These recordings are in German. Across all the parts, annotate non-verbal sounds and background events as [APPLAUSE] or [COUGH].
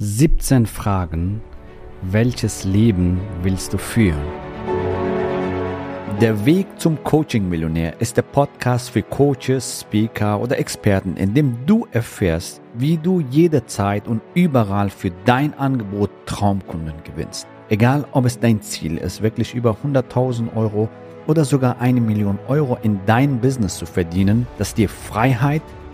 17 Fragen, welches Leben willst du führen? Der Weg zum Coaching-Millionär ist der Podcast für Coaches, Speaker oder Experten, in dem du erfährst, wie du jederzeit und überall für dein Angebot Traumkunden gewinnst. Egal, ob es dein Ziel ist, wirklich über 100.000 Euro oder sogar eine Million Euro in dein Business zu verdienen, das dir Freiheit,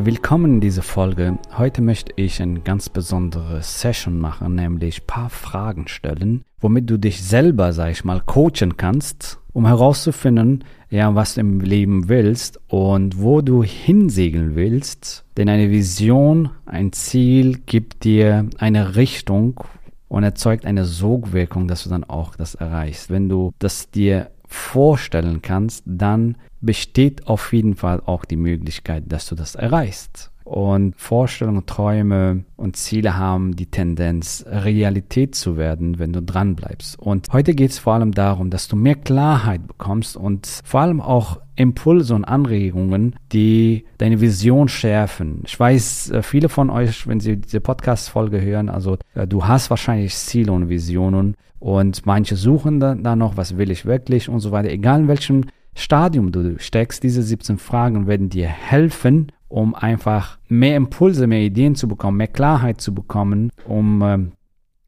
Willkommen in dieser Folge. Heute möchte ich eine ganz besondere Session machen, nämlich ein paar Fragen stellen, womit du dich selber, sag ich mal, coachen kannst, um herauszufinden, ja, was du im Leben willst und wo du hinsegeln willst. Denn eine Vision, ein Ziel gibt dir eine Richtung und erzeugt eine Sogwirkung, dass du dann auch das erreichst. Wenn du das dir vorstellen kannst, dann besteht auf jeden Fall auch die Möglichkeit, dass du das erreichst. Und Vorstellungen, Träume und Ziele haben die Tendenz, Realität zu werden, wenn du dran bleibst. Und heute geht es vor allem darum, dass du mehr Klarheit bekommst und vor allem auch Impulse und Anregungen, die deine Vision schärfen. Ich weiß, äh, viele von euch, wenn sie diese Podcast-Folge hören, also äh, du hast wahrscheinlich Ziele und Visionen und manche suchen da, da noch, was will ich wirklich und so weiter. Egal in welchem Stadium du steckst, diese 17 Fragen werden dir helfen, um einfach mehr Impulse, mehr Ideen zu bekommen, mehr Klarheit zu bekommen, um äh,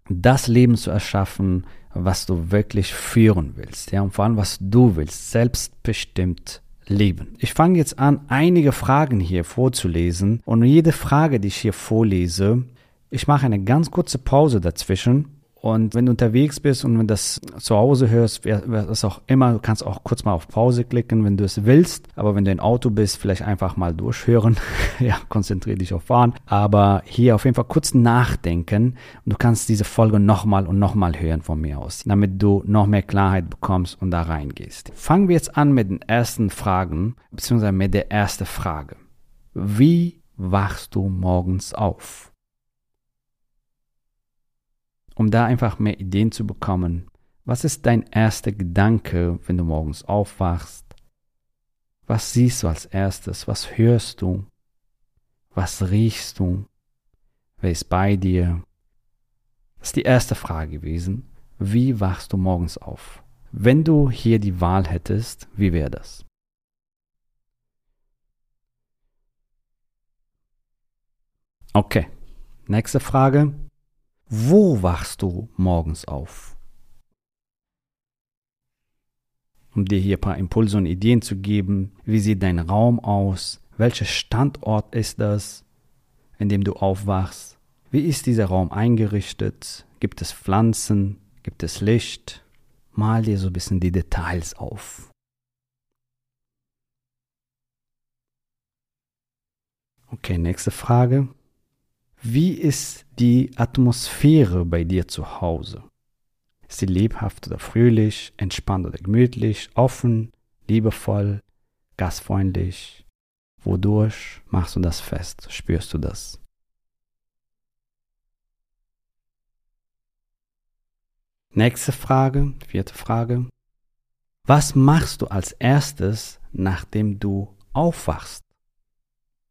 das Leben zu erschaffen, was du wirklich führen willst. Ja, und vor allem, was du willst, selbstbestimmt leben. Ich fange jetzt an, einige Fragen hier vorzulesen und jede Frage, die ich hier vorlese, ich mache eine ganz kurze Pause dazwischen und wenn du unterwegs bist und wenn du das zu Hause hörst, was auch immer, du kannst auch kurz mal auf Pause klicken, wenn du es willst. Aber wenn du im Auto bist, vielleicht einfach mal durchhören. [LAUGHS] ja, konzentriere dich auf Fahren. Aber hier auf jeden Fall kurz nachdenken und du kannst diese Folge nochmal und nochmal hören von mir aus, damit du noch mehr Klarheit bekommst und da reingehst. Fangen wir jetzt an mit den ersten Fragen, beziehungsweise mit der ersten Frage. Wie wachst du morgens auf? Um da einfach mehr Ideen zu bekommen. Was ist dein erster Gedanke, wenn du morgens aufwachst? Was siehst du als erstes? Was hörst du? Was riechst du? Wer ist bei dir? Das ist die erste Frage gewesen. Wie wachst du morgens auf? Wenn du hier die Wahl hättest, wie wäre das? Okay, nächste Frage. Wo wachst du morgens auf? Um dir hier ein paar Impulse und Ideen zu geben, wie sieht dein Raum aus? Welcher Standort ist das, in dem du aufwachst? Wie ist dieser Raum eingerichtet? Gibt es Pflanzen? Gibt es Licht? Mal dir so ein bisschen die Details auf. Okay, nächste Frage. Wie ist die Atmosphäre bei dir zu Hause? Ist sie lebhaft oder fröhlich, entspannt oder gemütlich, offen, liebevoll, gastfreundlich? Wodurch machst du das fest? Spürst du das? Nächste Frage, vierte Frage. Was machst du als erstes, nachdem du aufwachst?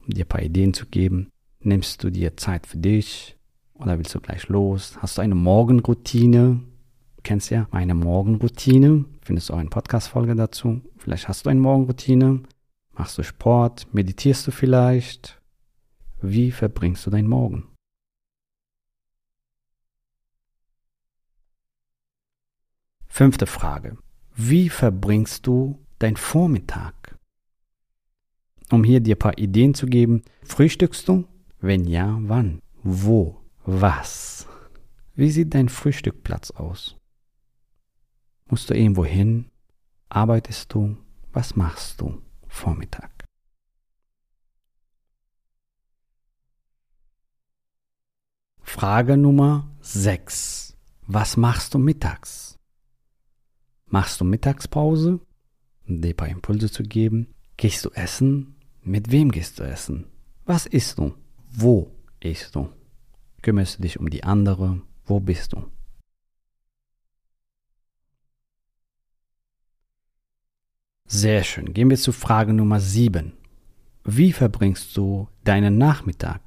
Um dir ein paar Ideen zu geben. Nimmst du dir Zeit für dich oder willst du gleich los? Hast du eine Morgenroutine? Du kennst ja meine Morgenroutine. Findest du auch eine Podcast-Folge dazu? Vielleicht hast du eine Morgenroutine. Machst du Sport? Meditierst du vielleicht? Wie verbringst du deinen Morgen? Fünfte Frage. Wie verbringst du deinen Vormittag? Um hier dir ein paar Ideen zu geben, frühstückst du? Wenn ja, wann? Wo? Was? Wie sieht dein Frühstückplatz aus? Musst du irgendwo hin? Arbeitest du? Was machst du Vormittag? Frage Nummer 6. Was machst du mittags? Machst du Mittagspause, um dir ein paar Impulse zu geben? Gehst du essen? Mit wem gehst du essen? Was isst du? Wo isst du? Kümmerst du dich um die andere? Wo bist du? Sehr schön. Gehen wir zu Frage Nummer 7. Wie verbringst du deinen Nachmittag?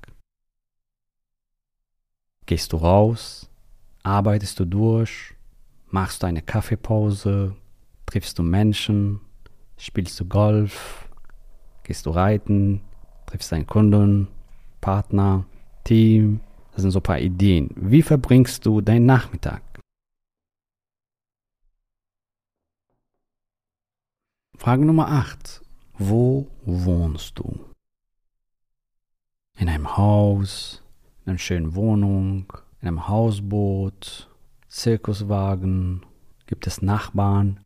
Gehst du raus? Arbeitest du durch? Machst du eine Kaffeepause? Triffst du Menschen? Spielst du Golf? Gehst du reiten? Triffst deinen Kunden? Partner? Team? Das sind so ein paar Ideen. Wie verbringst du deinen Nachmittag? Frage Nummer 8. Wo wohnst du? In einem Haus, in einer schönen Wohnung, in einem Hausboot, Zirkuswagen? Gibt es Nachbarn?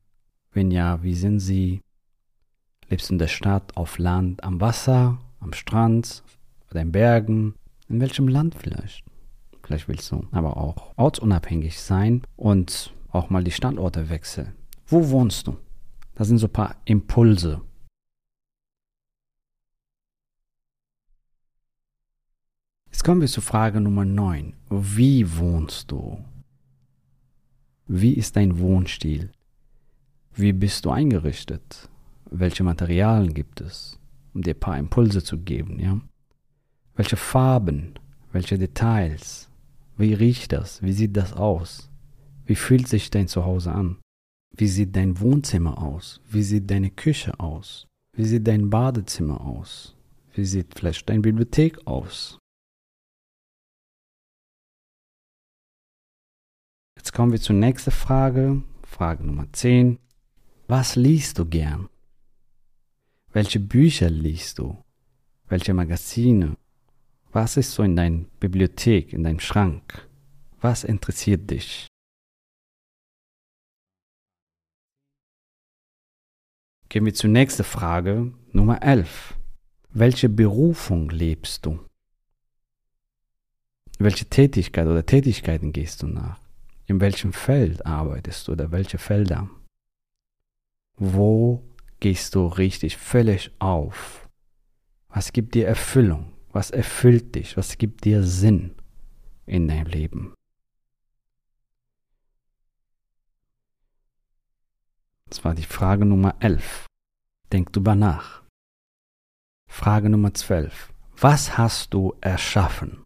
Wenn ja, wie sind sie? Lebst du in der Stadt, auf Land, am Wasser, am Strand oder in Bergen? In welchem Land vielleicht? Vielleicht willst du aber auch ortsunabhängig sein und auch mal die Standorte wechseln. Wo wohnst du? Das sind so ein paar Impulse. Jetzt kommen wir zu Frage Nummer 9. Wie wohnst du? Wie ist dein Wohnstil? Wie bist du eingerichtet? Welche Materialien gibt es, um dir ein paar Impulse zu geben, ja? Welche Farben, welche Details? Wie riecht das? Wie sieht das aus? Wie fühlt sich dein Zuhause an? Wie sieht dein Wohnzimmer aus? Wie sieht deine Küche aus? Wie sieht dein Badezimmer aus? Wie sieht vielleicht deine Bibliothek aus? Jetzt kommen wir zur nächsten Frage, Frage Nummer 10. Was liest du gern? Welche Bücher liest du? Welche Magazine? Was ist so in deiner Bibliothek, in deinem Schrank? Was interessiert dich? Gehen wir zur nächsten Frage, Nummer 11. Welche Berufung lebst du? Welche Tätigkeit oder Tätigkeiten gehst du nach? In welchem Feld arbeitest du oder welche Felder? Wo gehst du richtig völlig auf? Was gibt dir Erfüllung? Was erfüllt dich? Was gibt dir Sinn in deinem Leben? Das war die Frage Nummer 11. Denk drüber nach. Frage Nummer 12. Was hast du erschaffen?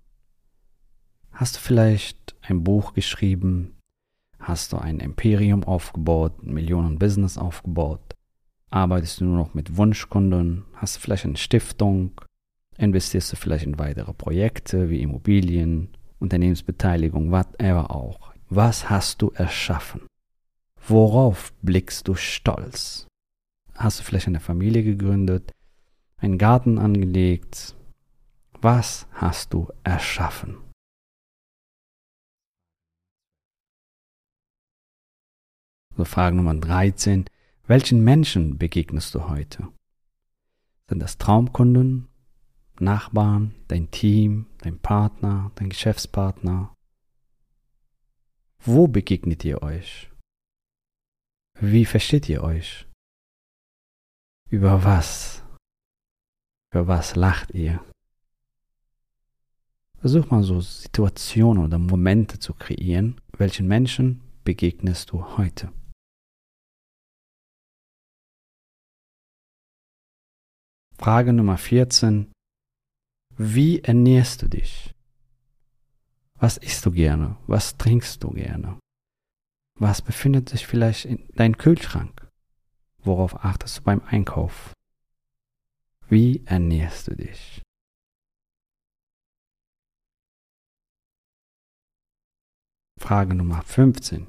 Hast du vielleicht ein Buch geschrieben? Hast du ein Imperium aufgebaut, ein Millionen-Business aufgebaut? Arbeitest du nur noch mit Wunschkunden? Hast du vielleicht eine Stiftung? Investierst du vielleicht in weitere Projekte wie Immobilien, Unternehmensbeteiligung, whatever auch? Was hast du erschaffen? Worauf blickst du stolz? Hast du vielleicht eine Familie gegründet, einen Garten angelegt? Was hast du erschaffen? So Frage Nummer 13. Welchen Menschen begegnest du heute? Sind das Traumkunden, Nachbarn, dein Team, dein Partner, dein Geschäftspartner? Wo begegnet ihr euch? Wie versteht ihr euch? Über was? Über was lacht ihr? Versuch mal so Situationen oder Momente zu kreieren. Welchen Menschen begegnest du heute? Frage Nummer 14. Wie ernährst du dich? Was isst du gerne? Was trinkst du gerne? Was befindet sich vielleicht in deinem Kühlschrank? Worauf achtest du beim Einkauf? Wie ernährst du dich? Frage Nummer 15.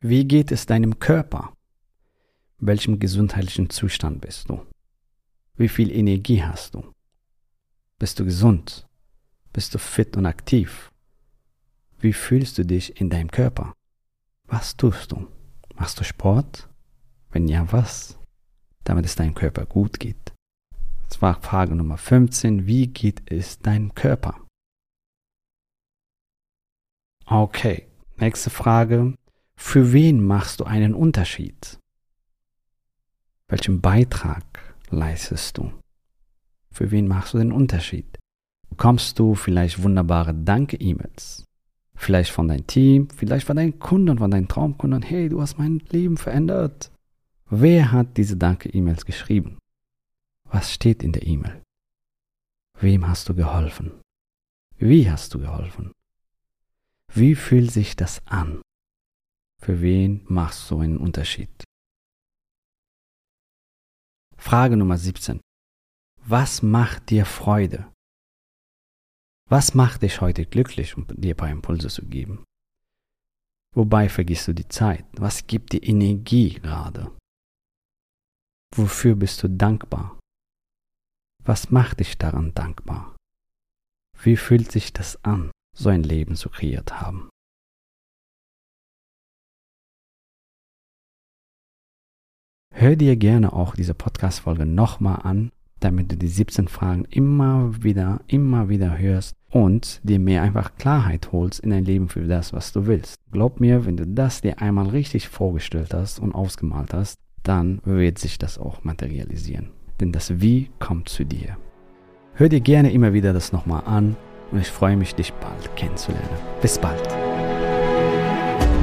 Wie geht es deinem Körper? Welchem gesundheitlichen Zustand bist du? Wie viel Energie hast du? Bist du gesund? Bist du fit und aktiv? Wie fühlst du dich in deinem Körper? Was tust du? Machst du Sport? Wenn ja, was? Damit es deinem Körper gut geht. Das war Frage Nummer 15. Wie geht es deinem Körper? Okay, nächste Frage. Für wen machst du einen Unterschied? Welchen Beitrag leistest du? Für wen machst du den Unterschied? Bekommst du vielleicht wunderbare Danke-E-Mails? Vielleicht von deinem Team, vielleicht von deinen Kunden, von deinen Traumkunden. Hey, du hast mein Leben verändert. Wer hat diese Danke-E-Mails geschrieben? Was steht in der E-Mail? Wem hast du geholfen? Wie hast du geholfen? Wie fühlt sich das an? Für wen machst du einen Unterschied? Frage Nummer 17. Was macht dir Freude? Was macht dich heute glücklich, um dir ein paar Impulse zu geben? Wobei vergisst du die Zeit? Was gibt dir Energie gerade? Wofür bist du dankbar? Was macht dich daran dankbar? Wie fühlt sich das an, so ein Leben zu kreiert haben? Hör dir gerne auch diese Podcast-Folge nochmal an, damit du die 17 Fragen immer wieder, immer wieder hörst und dir mehr einfach Klarheit holst in dein Leben für das, was du willst. Glaub mir, wenn du das dir einmal richtig vorgestellt hast und ausgemalt hast, dann wird sich das auch materialisieren. Denn das Wie kommt zu dir. Hör dir gerne immer wieder das nochmal an und ich freue mich, dich bald kennenzulernen. Bis bald.